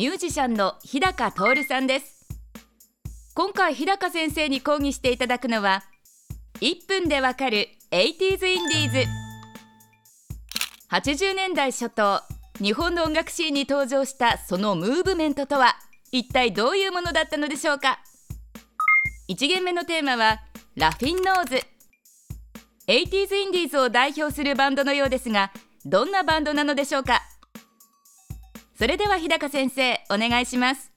ミュージシャンの日高徹さんです。今回日高先生に講義していただくのは1分でわかる 80s インディーズ。80年代初頭日本の音楽シーンに登場したそのムーブメントとは一体どういうものだったのでしょうか。1限目のテーマはラフィンノーズ。80s インディーズを代表するバンドのようですがどんなバンドなのでしょうか。それでは日高先生お願いします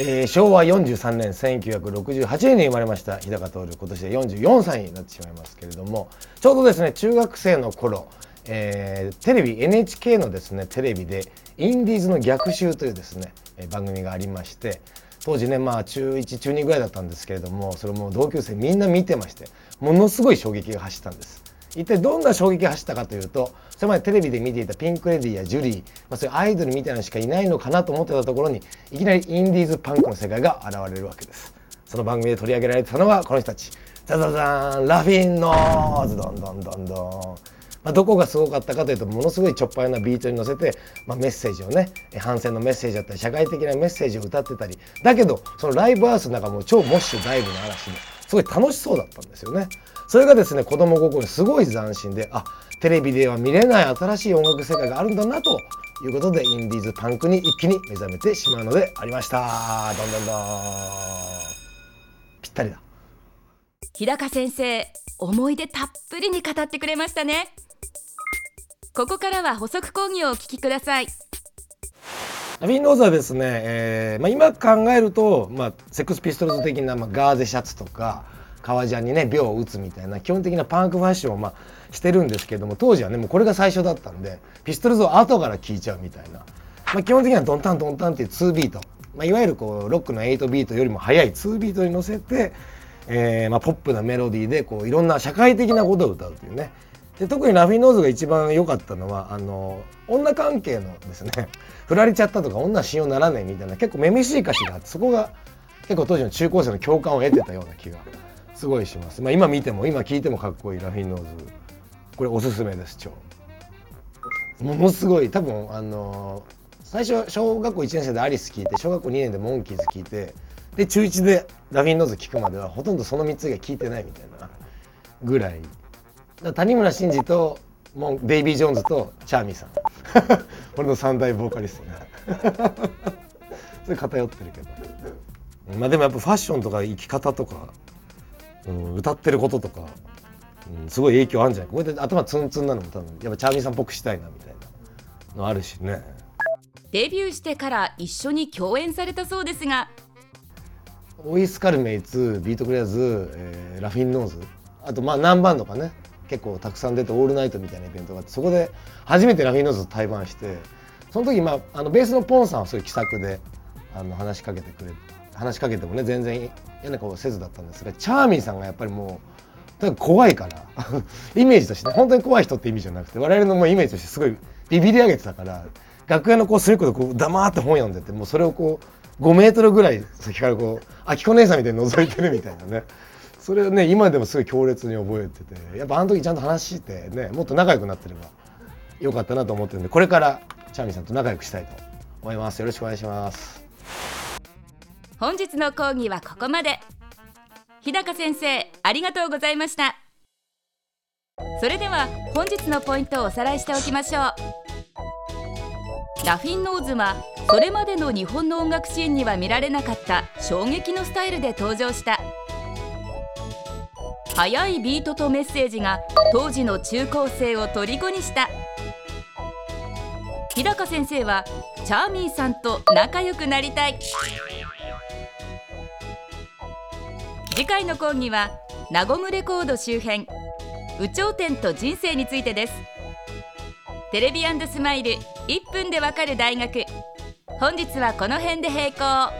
えー、昭和43年1968年に生まれました日高徹今年で44歳になってしまいますけれどもちょうどですね中学生の頃、えー、テレビ NHK のですねテレビで「インディーズの逆襲」というですね番組がありまして当時ねまあ中1中2ぐらいだったんですけれどもそれも同級生みんな見てましてものすごい衝撃が走ったんです。一体どんな衝撃が走ったかというとそれまでテレビで見ていたピンク・レディやジュリー、まあ、そういうアイドルみたいなのしかいないのかなと思ってたところにいきなりインディーズパンクの世界が現れるわけです。その番組で取り上げられてたのはこの人たち。ザザザンラフィンノーズ。どんどんどんどん。まあ、どこがすごかったかというとものすごいちょっぱいなビートに乗せて、まあ、メッセージをね反戦のメッセージだったり社会的なメッセージを歌ってたり。だけどそのライブハウスの中も超モッシュダイブの嵐ですごい楽しそうだったんですよね。それがですね子供心にすごい斬新であテレビでは見れない新しい音楽世界があるんだなということでインディーズパンクに一気に目覚めてしまうのでありました。どんどんどん。ぴったりだ。日高先生思い出たっぷりに語ってくれましたね。ここからは補足講義をお聞きください。アビンローズはですね、えーまあ、今考えると、まあ、セックスピストルズ的な、まあ、ガーゼシャツとか革ジャンにね鋲を打つみたいな基本的なパンクファッションをまあしてるんですけども当時はねもうこれが最初だったんでピストルズを後から聴いちゃうみたいな、まあ、基本的にはドンタンドンタンっていう2ビート、まあ、いわゆるこうロックの8ビートよりも速い2ビートに乗せて、えーまあ、ポップなメロディーでこういろんな社会的なことを歌うというね。で特にラフィンノーズが一番良かったのはあの女関係のですね 振られちゃったとか女信用ならないみたいな結構めめしい歌詞があってそこが結構当時の中高生の共感を得てたような気がすごいします、まあ、今見ても今聞いてもかっこいい。ラフィンノーズ。これおすすめです超。ものすごい。多分あのー、最初小学校1年生でアリス聞いて小学校2年でモンキーズ聞いてで中1でラフィンノーズ聞くまではほとんどその3つしか聞いてないみたいなぐらい。谷村新司とデイビー・ジョーンズとチャーミーさん。俺の三大ボーカリストね それ偏ってるけど。まあでもやっぱファッションとか生き方とかうん、歌ってることとか、うん、すごい影響あるんじゃない？こうやって頭ツンツンなのも多分やっぱチャーミーさんっぽくしたいなみたいなのあるしね。デビューしてから一緒に共演されたそうですが。オイスカルメイツビートクレアズ、えー、ラフィンノーズあとまあ何バンドかね結構たくさん出てオールナイトみたいなイベントがあってそこで初めてラフィンノーズと対バンしてその時、まあ、あのベースのポンさんはそういう気さくであの話しかけてくれ話しかけてもね全然嫌な顔せずだったんですがチャーミーさんがやっぱりもう怖いから イメージとしてね本当に怖い人って意味じゃなくて我々のもうイメージとしてすごいビビり上げてたから楽屋のこう隅っこでこう黙って本読んでてもうそれをこう5メートルぐらい先からこうあきこ姉さんみたいに覗いてるみたいなね。それをね今でもすごい強烈に覚えててやっぱあの時ちゃんと話してねもっと仲良くなってればよかったなと思ってるんでこれからチャーミーさんと仲良くしたいと思います。よろしくお願いします。本日の講義はここまで。日高先生ありがとうございました。それでは本日のポイントをおさらいしておきましょう。ラフィンノーズはそれまでの日本の音楽シーンには見られなかった衝撃のスタイルで登場した。速いビートとメッセージが当時の中高生を虜にした。日高先生はチャーミーさんと仲良くなりたい。次回の講義はナゴムレコード周辺有頂天と人生についてです。テレビスマイル1分でわかる大学。本日はこの辺で閉校。